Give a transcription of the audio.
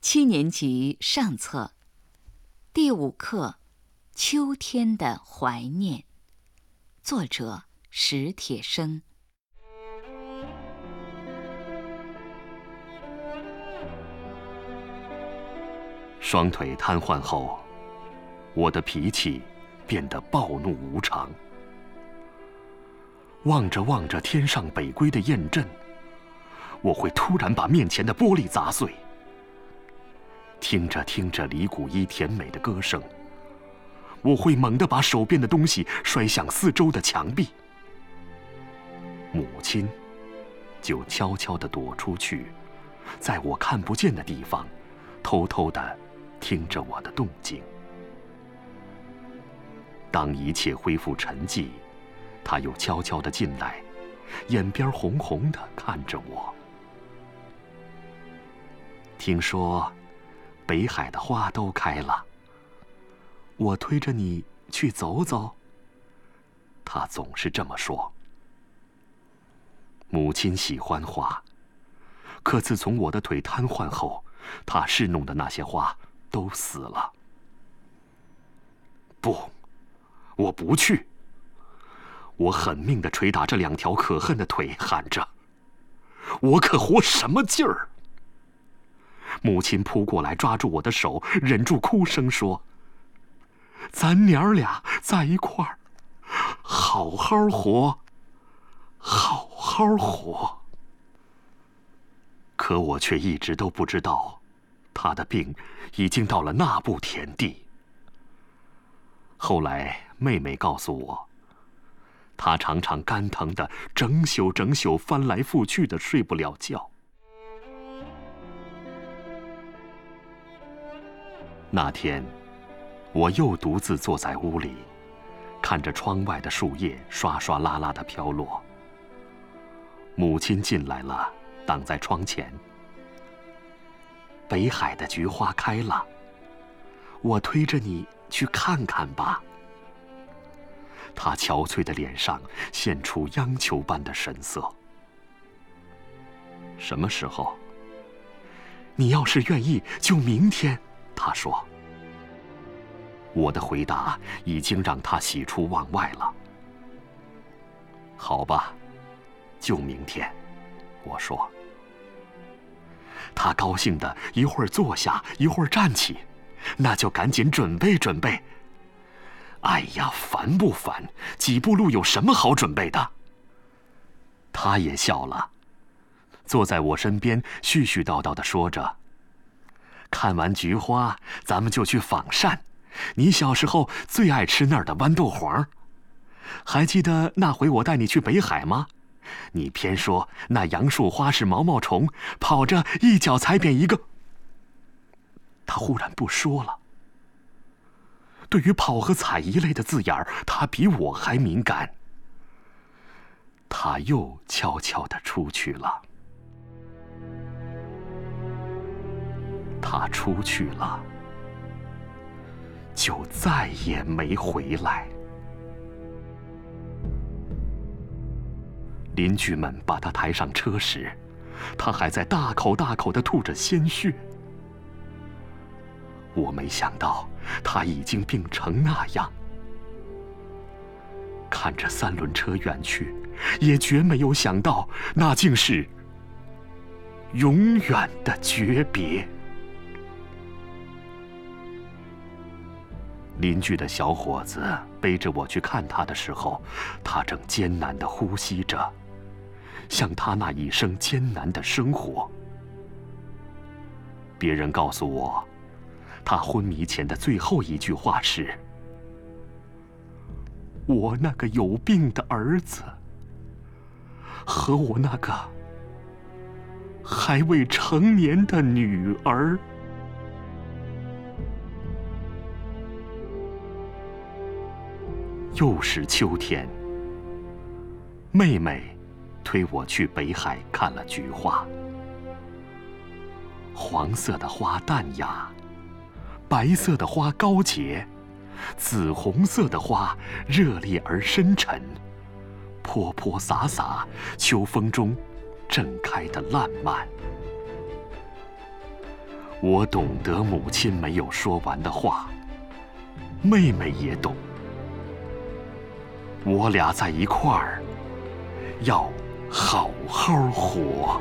七年级上册，第五课《秋天的怀念》，作者史铁生。双腿瘫痪后，我的脾气变得暴怒无常。望着望着天上北归的雁阵，我会突然把面前的玻璃砸碎。听着听着李谷一甜美的歌声，我会猛地把手边的东西摔向四周的墙壁。母亲就悄悄地躲出去，在我看不见的地方，偷偷地听着我的动静。当一切恢复沉寂，他又悄悄地进来，眼边红红的看着我。听说。北海的花都开了，我推着你去走走。他总是这么说。母亲喜欢花，可自从我的腿瘫痪后，他侍弄的那些花都死了。不，我不去。我狠命的捶打这两条可恨的腿，喊着：“我可活什么劲儿？”母亲扑过来，抓住我的手，忍住哭声说：“咱娘儿俩在一块儿，好好活，好好活。”可我却一直都不知道，他的病已经到了那步田地。后来妹妹告诉我，他常常肝疼的整宿整宿翻来覆去的睡不了觉。那天，我又独自坐在屋里，看着窗外的树叶刷刷啦啦的飘落。母亲进来了，挡在窗前。北海的菊花开了，我推着你去看看吧。她憔悴的脸上现出央求般的神色。什么时候？你要是愿意，就明天。他说：“我的回答已经让他喜出望外了。好吧，就明天。”我说。他高兴的一会儿坐下，一会儿站起，那就赶紧准备准备。哎呀，烦不烦？几步路有什么好准备的？他也笑了，坐在我身边，絮絮叨叨的说着。看完菊花，咱们就去仿膳。你小时候最爱吃那儿的豌豆黄，还记得那回我带你去北海吗？你偏说那杨树花是毛毛虫，跑着一脚踩扁一个。他忽然不说了。对于跑和踩一类的字眼儿，他比我还敏感。他又悄悄地出去了。他出去了，就再也没回来。邻居们把他抬上车时，他还在大口大口的吐着鲜血。我没想到他已经病成那样。看着三轮车远去，也绝没有想到那竟是永远的诀别。邻居的小伙子背着我去看他的时候，他正艰难地呼吸着，像他那一生艰难的生活。别人告诉我，他昏迷前的最后一句话是：“我那个有病的儿子，和我那个还未成年的女儿。”又是秋天，妹妹推我去北海看了菊花。黄色的花淡雅，白色的花高洁，紫红色的花热烈而深沉，泼泼洒洒，秋风中正开的烂漫。我懂得母亲没有说完的话，妹妹也懂。我俩在一块儿，要好好活。